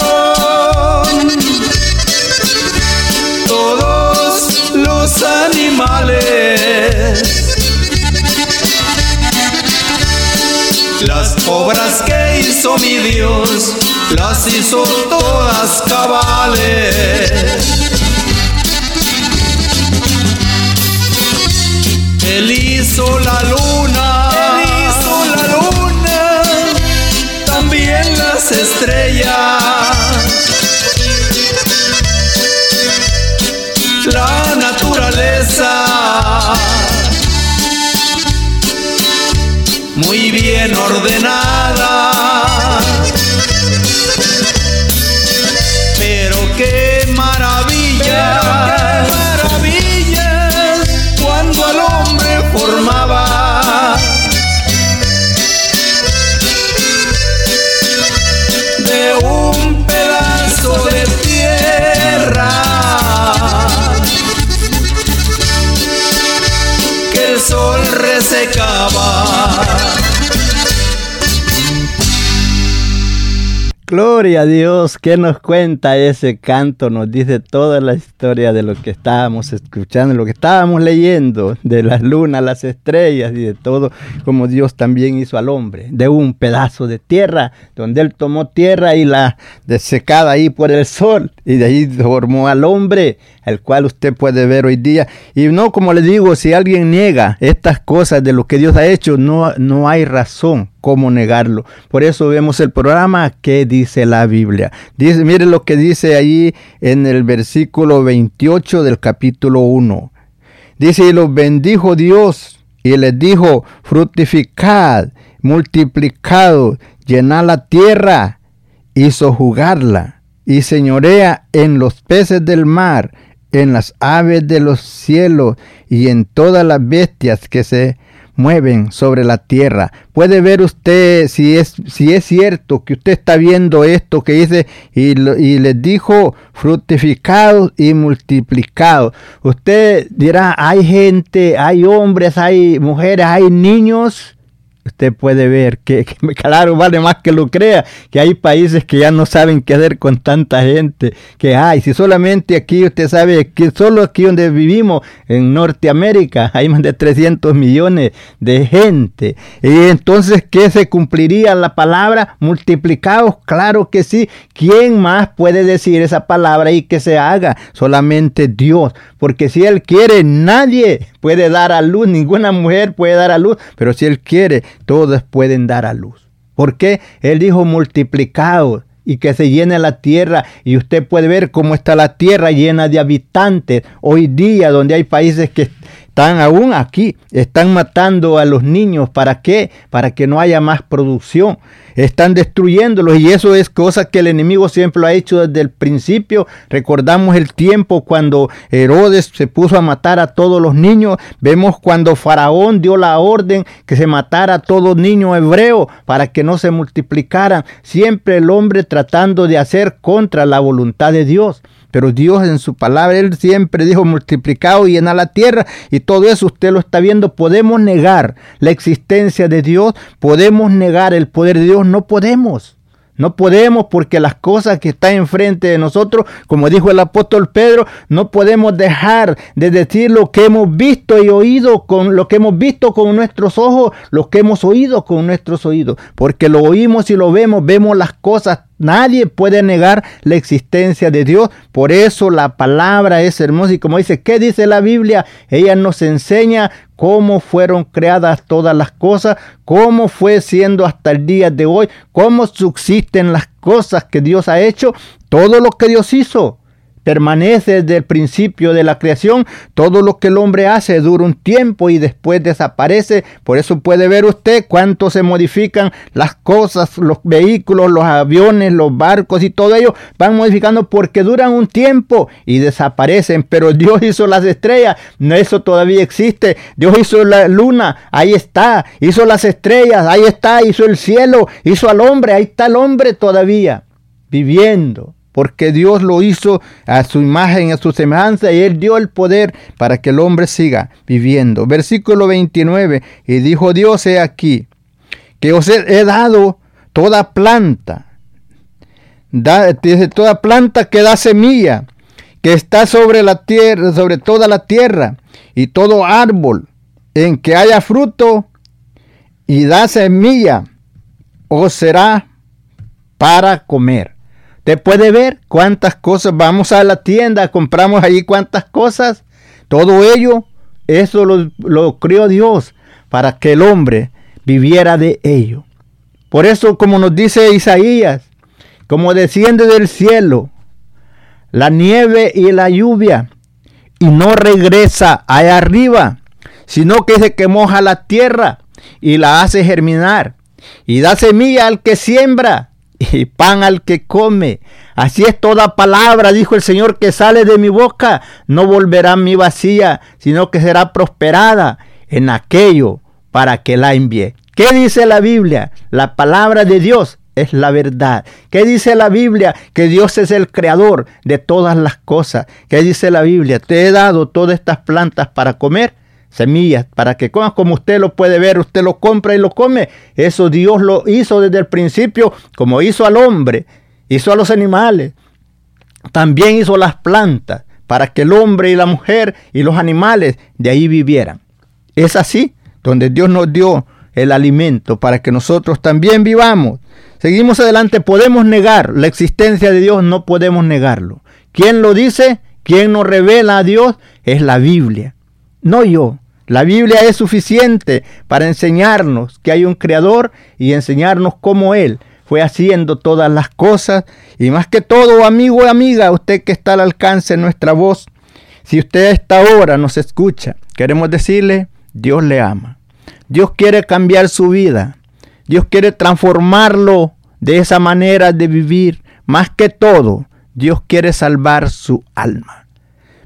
todos los animales. Las obras que hizo mi Dios, las hizo todas cabales. Él hizo la luna, él hizo la luna, también las estrellas. la naturaleza muy bien ordenada. Pero qué maravilla, qué Gloria a Dios, ¿qué nos cuenta ese canto? Nos dice toda la historia de lo que estábamos escuchando, lo que estábamos leyendo, de las lunas, las estrellas y de todo, como Dios también hizo al hombre, de un pedazo de tierra, donde Él tomó tierra y la desecada ahí por el sol, y de ahí formó al hombre, el cual usted puede ver hoy día. Y no, como le digo, si alguien niega estas cosas de lo que Dios ha hecho, no, no hay razón cómo negarlo. Por eso vemos el programa que dice la Biblia. Dice, mire lo que dice ahí en el versículo 28 del capítulo 1. Dice, y los bendijo Dios y les dijo, fructificad, multiplicad, llenad la tierra, hizo jugarla y señorea en los peces del mar, en las aves de los cielos y en todas las bestias que se mueven sobre la tierra. Puede ver usted si es, si es cierto que usted está viendo esto que dice y, y les dijo fructificados y multiplicados. Usted dirá, hay gente, hay hombres, hay mujeres, hay niños usted puede ver que, claro, vale más que lo crea, que hay países que ya no saben qué hacer con tanta gente que hay. Si solamente aquí usted sabe que solo aquí donde vivimos, en Norteamérica, hay más de 300 millones de gente. Y entonces, ¿qué se cumpliría la palabra? Multiplicados, claro que sí. ¿Quién más puede decir esa palabra y que se haga? Solamente Dios. Porque si Él quiere, nadie puede dar a luz, ninguna mujer puede dar a luz. Pero si Él quiere, todos pueden dar a luz. Porque Él dijo multiplicado y que se llene la tierra y usted puede ver cómo está la tierra llena de habitantes hoy día donde hay países que están aún aquí, están matando a los niños. ¿Para qué? Para que no haya más producción. Están destruyéndolos y eso es cosa que el enemigo siempre lo ha hecho desde el principio. Recordamos el tiempo cuando Herodes se puso a matar a todos los niños. Vemos cuando Faraón dio la orden que se matara a todo niño hebreo para que no se multiplicaran. Siempre el hombre tratando de hacer contra la voluntad de Dios. Pero Dios en su palabra, Él siempre dijo multiplicado y llena la tierra. Y todo eso usted lo está viendo. Podemos negar la existencia de Dios. Podemos negar el poder de Dios. No podemos. No podemos porque las cosas que están enfrente de nosotros, como dijo el apóstol Pedro, no podemos dejar de decir lo que hemos visto y oído con lo que hemos visto con nuestros ojos, lo que hemos oído con nuestros oídos, porque lo oímos y lo vemos, vemos las cosas Nadie puede negar la existencia de Dios. Por eso la palabra es hermosa. Y como dice, ¿qué dice la Biblia? Ella nos enseña cómo fueron creadas todas las cosas, cómo fue siendo hasta el día de hoy, cómo subsisten las cosas que Dios ha hecho, todo lo que Dios hizo permanece desde el principio de la creación. Todo lo que el hombre hace dura un tiempo y después desaparece. Por eso puede ver usted cuánto se modifican las cosas, los vehículos, los aviones, los barcos y todo ello van modificando porque duran un tiempo y desaparecen. Pero Dios hizo las estrellas, eso todavía existe. Dios hizo la luna, ahí está. Hizo las estrellas, ahí está. Hizo el cielo, hizo al hombre, ahí está el hombre todavía viviendo porque Dios lo hizo a su imagen, a su semejanza, y Él dio el poder para que el hombre siga viviendo. Versículo 29, y dijo Dios, he aquí, que os he dado toda planta, da, toda planta que da semilla, que está sobre la tierra, sobre toda la tierra, y todo árbol en que haya fruto y da semilla, os será para comer. Te puede ver cuántas cosas. Vamos a la tienda, compramos allí cuántas cosas. Todo ello, eso lo, lo crió Dios para que el hombre viviera de ello. Por eso, como nos dice Isaías, como desciende del cielo la nieve y la lluvia, y no regresa allá arriba, sino que se que moja la tierra y la hace germinar, y da semilla al que siembra y pan al que come. Así es toda palabra, dijo el Señor, que sale de mi boca, no volverá mi vacía, sino que será prosperada en aquello para que la envíe. ¿Qué dice la Biblia? La palabra de Dios es la verdad. ¿Qué dice la Biblia? Que Dios es el creador de todas las cosas. ¿Qué dice la Biblia? Te he dado todas estas plantas para comer semillas para que comas como usted lo puede ver, usted lo compra y lo come. Eso Dios lo hizo desde el principio, como hizo al hombre, hizo a los animales, también hizo las plantas para que el hombre y la mujer y los animales de ahí vivieran. Es así, donde Dios nos dio el alimento para que nosotros también vivamos. Seguimos adelante, podemos negar la existencia de Dios, no podemos negarlo. ¿Quién lo dice? ¿Quién nos revela a Dios? Es la Biblia no yo. La Biblia es suficiente para enseñarnos que hay un creador y enseñarnos cómo Él fue haciendo todas las cosas. Y más que todo, amigo y amiga, usted que está al alcance de nuestra voz, si usted a esta hora nos escucha, queremos decirle, Dios le ama. Dios quiere cambiar su vida. Dios quiere transformarlo de esa manera de vivir. Más que todo, Dios quiere salvar su alma.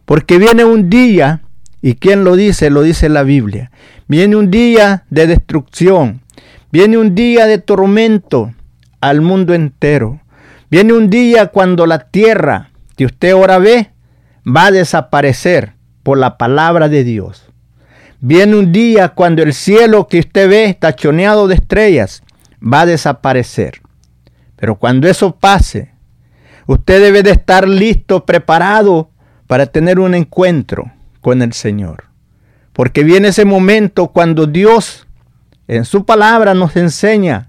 Porque viene un día, y ¿quién lo dice? Lo dice la Biblia. Viene un día de destrucción. Viene un día de tormento al mundo entero. Viene un día cuando la tierra que usted ahora ve va a desaparecer por la palabra de Dios. Viene un día cuando el cielo que usted ve tachoneado de estrellas va a desaparecer. Pero cuando eso pase, usted debe de estar listo, preparado para tener un encuentro con el Señor. Porque viene ese momento cuando Dios en su palabra nos enseña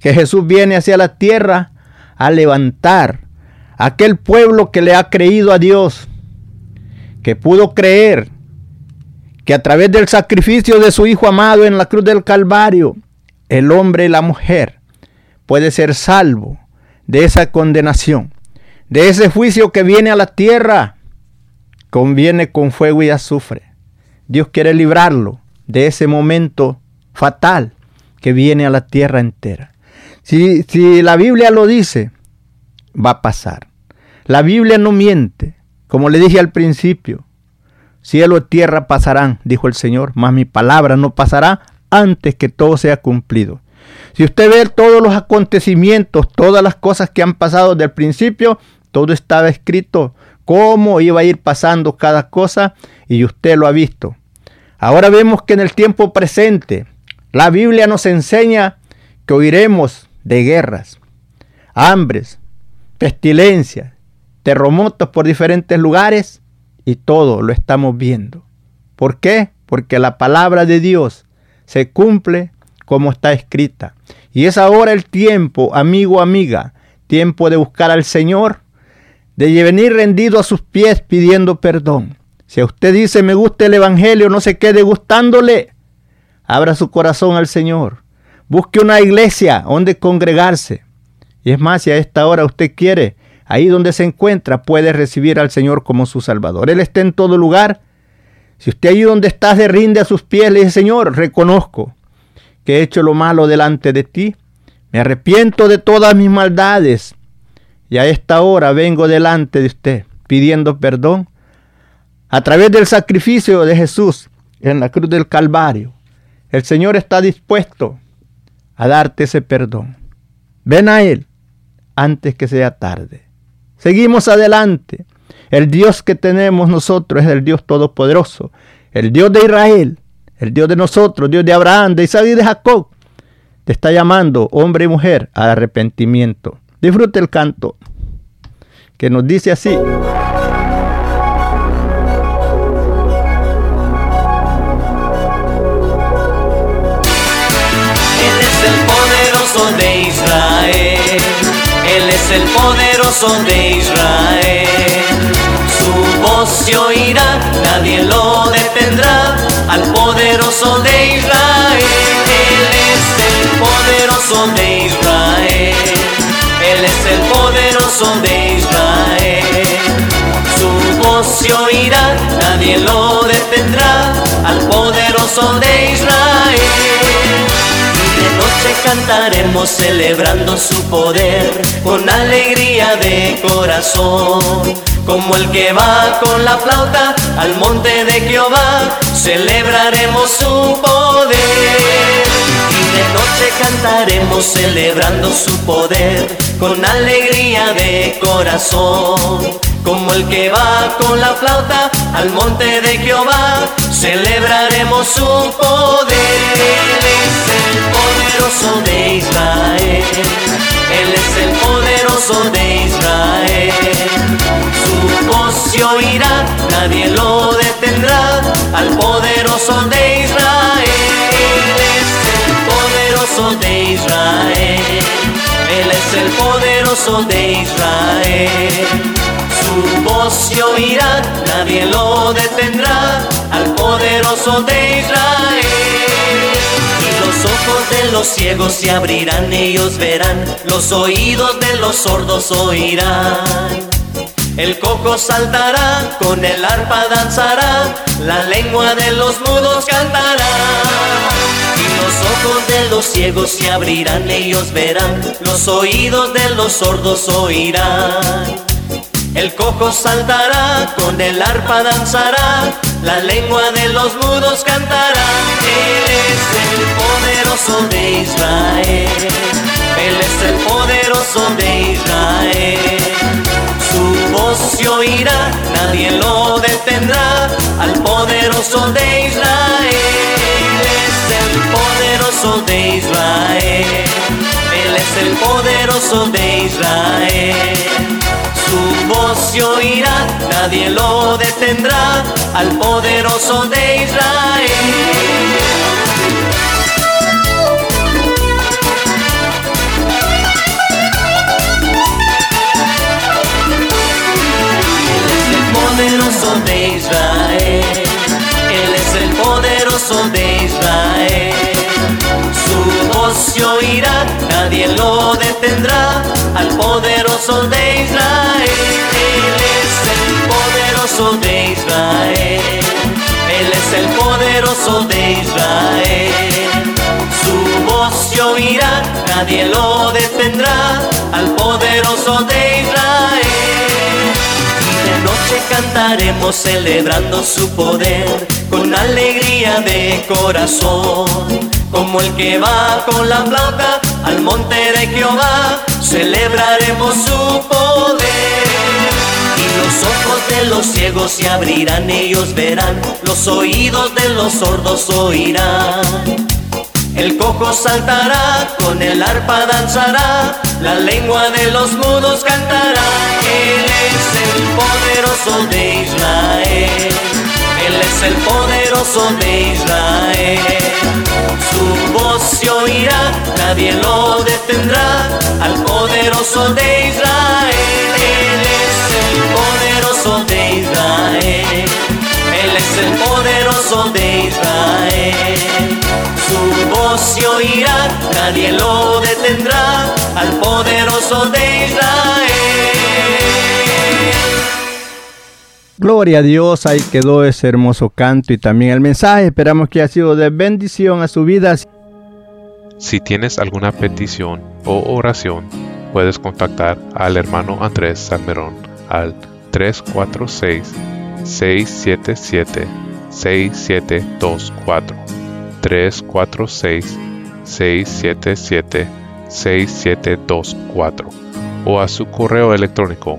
que Jesús viene hacia la tierra a levantar aquel pueblo que le ha creído a Dios, que pudo creer que a través del sacrificio de su Hijo amado en la cruz del Calvario, el hombre y la mujer puede ser salvo de esa condenación, de ese juicio que viene a la tierra, conviene con fuego y azufre. Dios quiere librarlo de ese momento fatal que viene a la tierra entera. Si, si la Biblia lo dice, va a pasar. La Biblia no miente. Como le dije al principio, cielo y tierra pasarán, dijo el Señor, mas mi palabra no pasará antes que todo sea cumplido. Si usted ve todos los acontecimientos, todas las cosas que han pasado desde el principio, todo estaba escrito, cómo iba a ir pasando cada cosa y usted lo ha visto. Ahora vemos que en el tiempo presente, la Biblia nos enseña que oiremos de guerras, hambres, pestilencias, terremotos por diferentes lugares y todo lo estamos viendo. ¿Por qué? Porque la palabra de Dios se cumple como está escrita. Y es ahora el tiempo, amigo, amiga, tiempo de buscar al Señor, de venir rendido a sus pies pidiendo perdón. Si a usted dice me gusta el Evangelio, no se quede gustándole. Abra su corazón al Señor. Busque una iglesia donde congregarse. Y es más, si a esta hora usted quiere Ahí donde se encuentra puede recibir al Señor como su Salvador. Él está en todo lugar. Si usted ahí donde está se rinde a sus pies, le dice, Señor, reconozco que he hecho lo malo delante de ti. Me arrepiento de todas mis maldades. Y a esta hora vengo delante de usted pidiendo perdón a través del sacrificio de Jesús en la cruz del Calvario. El Señor está dispuesto a darte ese perdón. Ven a Él antes que sea tarde. Seguimos adelante. El Dios que tenemos nosotros es el Dios todopoderoso, el Dios de Israel, el Dios de nosotros, Dios de Abraham, de Isaac y de Jacob. Te está llamando, hombre y mujer, al arrepentimiento. Disfrute el canto que nos dice así. Él es el poderoso de Israel. Él es el poderoso de Israel. Su voz se oirá, nadie lo detendrá. Al poderoso de Israel. Él es el poderoso de Israel. Es el poderoso de Israel. Su voz se oirá, nadie lo detendrá. Al poderoso de Israel noche cantaremos celebrando su poder con alegría de corazón. Como el que va con la flauta al monte de Jehová, celebraremos su poder. Cantaremos celebrando su poder con alegría de corazón. Como el que va con la flauta al monte de Jehová, celebraremos su poder. Él es el poderoso de Israel. Él es el poderoso de Israel. Su voz se oirá, nadie lo detendrá. Al poderoso de Israel. Poderoso de Israel. Él es el poderoso de Israel su voz se oirá, nadie lo detendrá, al poderoso de Israel. Y los ojos de los ciegos se abrirán, ellos verán, los oídos de los sordos oirán. El coco saltará, con el arpa danzará, la lengua de los mudos cantará. Los ojos de los ciegos se abrirán, ellos verán, los oídos de los sordos oirán. El cojo saltará, con el arpa danzará, la lengua de los mudos cantará. Él es el poderoso de Israel. Él es el poderoso de Israel. Su voz se oirá, nadie lo detendrá, al poderoso de Israel. Poderoso de Israel. Él es el poderoso de Israel su voz se oirá, nadie lo detendrá, al poderoso de Israel. Nadie lo detendrá, al poderoso de Israel. Él es el poderoso de Israel. Él es el poderoso de Israel. Su voz se oirá, nadie lo detendrá, al poderoso de Israel. Y de noche cantaremos celebrando su poder con alegría de corazón como el que va con la flauta al monte de Jehová, celebraremos su poder. Y los ojos de los ciegos se abrirán, ellos verán, los oídos de los sordos oirán. El cojo saltará, con el arpa danzará, la lengua de los mudos cantará. Él es el poderoso de Israel. Él es el poderoso de Israel. Su voz se oirá, nadie lo detendrá, al poderoso de Israel. Él es el poderoso de Israel. Él es el poderoso de Israel. Su voz se oirá, nadie lo detendrá, al poderoso de Israel. Gloria a Dios, ahí quedó ese hermoso canto y también el mensaje. Esperamos que haya sido de bendición a su vida. Si tienes alguna petición o oración, puedes contactar al hermano Andrés Salmerón al 346-677-6724. 346-677-6724 o a su correo electrónico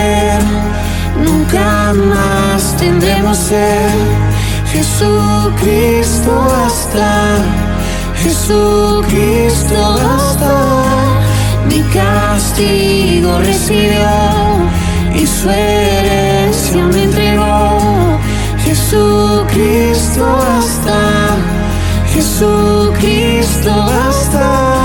nunca más tendremos ser. Jesucristo hasta, Jesucristo hasta. Mi castigo recibió y su herencia me entregó. Jesucristo basta, Jesucristo basta.